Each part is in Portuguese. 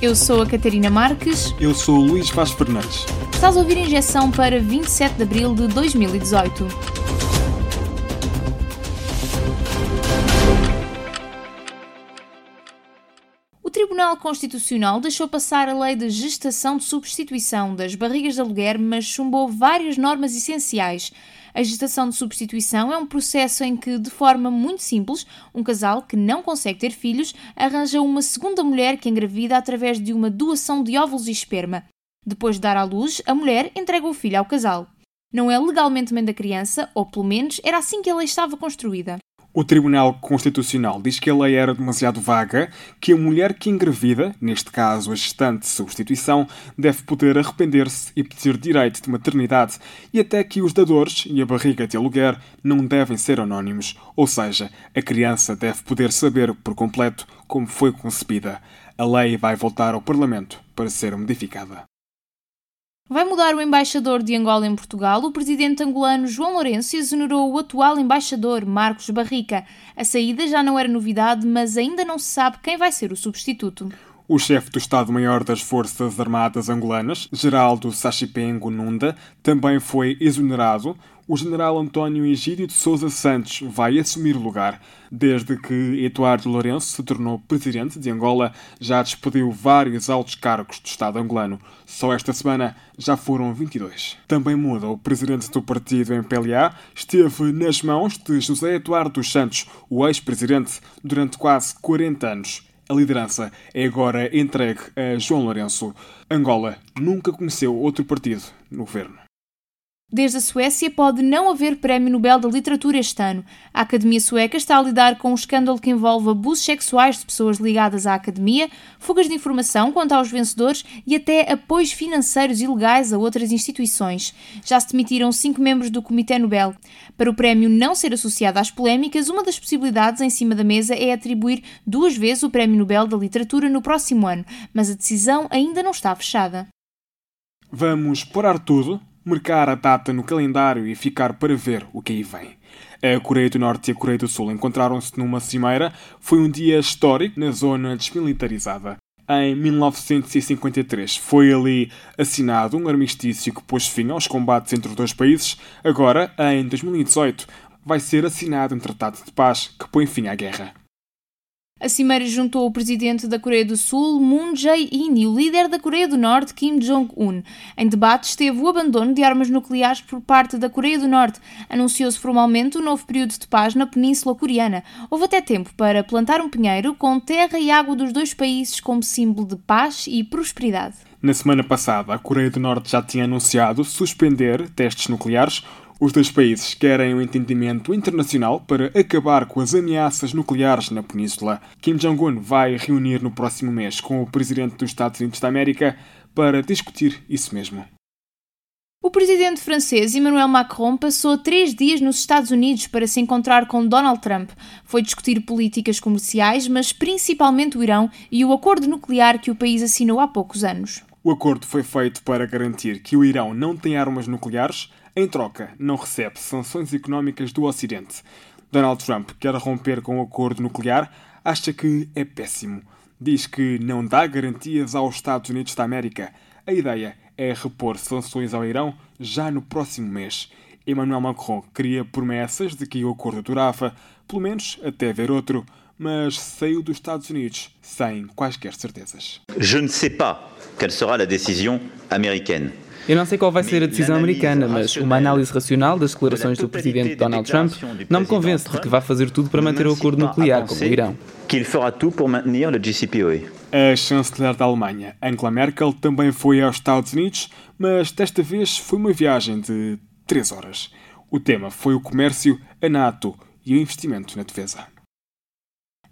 Eu sou a Catarina Marques. Eu sou o Luís Vaz Fernandes. Estás a ouvir a injeção para 27 de abril de 2018. O Tribunal Constitucional deixou passar a lei de gestação de substituição das barrigas de aluguer, mas chumbou várias normas essenciais. A gestação de substituição é um processo em que, de forma muito simples, um casal que não consegue ter filhos arranja uma segunda mulher que engravida através de uma doação de óvulos e esperma. Depois de dar à luz, a mulher entrega o filho ao casal. Não é legalmente mãe da criança, ou pelo menos era assim que a lei estava construída. O Tribunal Constitucional diz que a lei era demasiado vaga, que a mulher que engravida, neste caso a gestante de substituição, deve poder arrepender-se e pedir direito de maternidade, e até que os dadores e a barriga de aluguer não devem ser anónimos, ou seja, a criança deve poder saber por completo como foi concebida. A lei vai voltar ao Parlamento para ser modificada. Vai mudar o embaixador de Angola em Portugal. O presidente angolano João Lourenço exonerou o atual embaixador Marcos Barrica. A saída já não era novidade, mas ainda não se sabe quem vai ser o substituto. O chefe do Estado-Maior das Forças Armadas Angolanas, Geraldo Sachipengo Nunda, também foi exonerado. O general António Egídio de Souza Santos vai assumir o lugar. Desde que Eduardo Lourenço se tornou presidente de Angola, já despediu vários altos cargos do Estado angolano. Só esta semana já foram 22. Também muda. O presidente do partido MPLA esteve nas mãos de José Eduardo dos Santos, o ex-presidente, durante quase 40 anos. A liderança é agora entregue a João Lourenço. Angola nunca conheceu outro partido no governo. Desde a Suécia pode não haver Prémio Nobel da Literatura este ano. A Academia Sueca está a lidar com um escândalo que envolve abusos sexuais de pessoas ligadas à Academia, fugas de informação quanto aos vencedores e até apoios financeiros ilegais a outras instituições. Já se demitiram cinco membros do Comitê Nobel. Para o prémio não ser associado às polémicas, uma das possibilidades em cima da mesa é atribuir duas vezes o Prémio Nobel da Literatura no próximo ano, mas a decisão ainda não está fechada. Vamos parar tudo marcar a data no calendário e ficar para ver o que aí vem. A Coreia do Norte e a Coreia do Sul encontraram-se numa cimeira. Foi um dia histórico na zona desmilitarizada. Em 1953 foi ali assinado um armistício que pôs fim aos combates entre os dois países. Agora, em 2018, vai ser assinado um tratado de paz que põe fim à guerra. A cimeira juntou o presidente da Coreia do Sul, Moon Jae-in, e o líder da Coreia do Norte, Kim Jong-un. Em debate esteve o abandono de armas nucleares por parte da Coreia do Norte. Anunciou-se formalmente o um novo período de paz na Península Coreana. Houve até tempo para plantar um pinheiro com terra e água dos dois países como símbolo de paz e prosperidade. Na semana passada, a Coreia do Norte já tinha anunciado suspender testes nucleares, os dois países querem um entendimento internacional para acabar com as ameaças nucleares na Península. Kim Jong-un vai reunir no próximo mês com o presidente dos Estados Unidos da América para discutir isso mesmo. O presidente francês Emmanuel Macron passou três dias nos Estados Unidos para se encontrar com Donald Trump. Foi discutir políticas comerciais, mas principalmente o Irão e o acordo nuclear que o país assinou há poucos anos. O acordo foi feito para garantir que o Irão não tem armas nucleares, em troca, não recebe sanções económicas do Ocidente. Donald Trump quer romper com o acordo nuclear, acha que é péssimo. Diz que não dá garantias aos Estados Unidos da América. A ideia é repor sanções ao Irão já no próximo mês. Emmanuel Macron queria promessas de que o acordo durava, pelo menos até ver outro, mas saiu dos Estados Unidos sem quaisquer certezas. Je ne sais pas quelle sera la décision américaine. Eu não sei qual vai ser a decisão americana, mas uma análise racional das declarações do presidente Donald Trump não me convence de que vai fazer tudo para manter o acordo nuclear com o Irão. Qu'il fera tout pour maintenir le JCPOA. A chanceler da Alemanha, Angela Merkel, também foi aos Estados Unidos, mas desta vez foi uma viagem de 3 horas. O tema foi o comércio, a NATO e o investimento na defesa.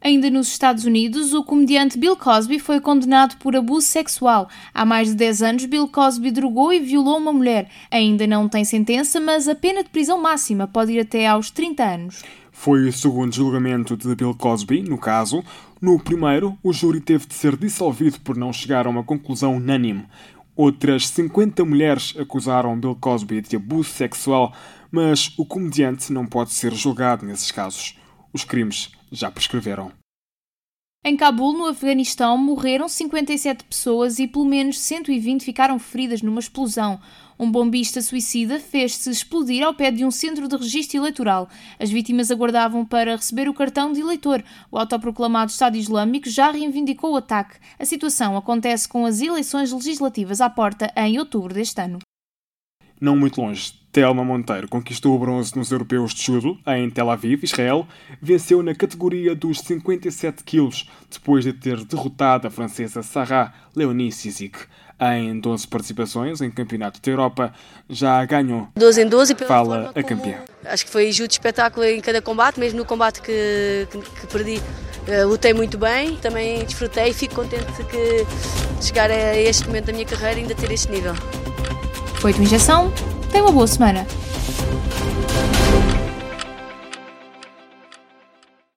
Ainda nos Estados Unidos, o comediante Bill Cosby foi condenado por abuso sexual. Há mais de 10 anos, Bill Cosby drogou e violou uma mulher. Ainda não tem sentença, mas a pena de prisão máxima pode ir até aos 30 anos. Foi o segundo julgamento de Bill Cosby, no caso. No primeiro, o júri teve de ser dissolvido por não chegar a uma conclusão unânime. Outras 50 mulheres acusaram Bill Cosby de abuso sexual, mas o comediante não pode ser julgado nesses casos. Os crimes já prescreveram. Em Cabul, no Afeganistão, morreram 57 pessoas e pelo menos 120 ficaram feridas numa explosão. Um bombista suicida fez-se explodir ao pé de um centro de registro eleitoral. As vítimas aguardavam para receber o cartão de eleitor. O autoproclamado Estado Islâmico já reivindicou o ataque. A situação acontece com as eleições legislativas à porta em outubro deste ano. Não muito longe, Telma Monteiro conquistou o bronze nos Europeus de Judo, em Tel Aviv, Israel. Venceu na categoria dos 57 quilos, depois de ter derrotado a francesa Sarah Leonie Sizik. Em 12 participações em Campeonato da Europa, já ganhou. 12 em 12 Fala a campeã. Acho que foi judo espetáculo em cada combate, mesmo no combate que, que, que perdi. Uh, lutei muito bem, também desfrutei e fico contente de que chegar a este momento da minha carreira e ainda ter este nível. Foi tua injeção. सकता है वो बोस्मैन है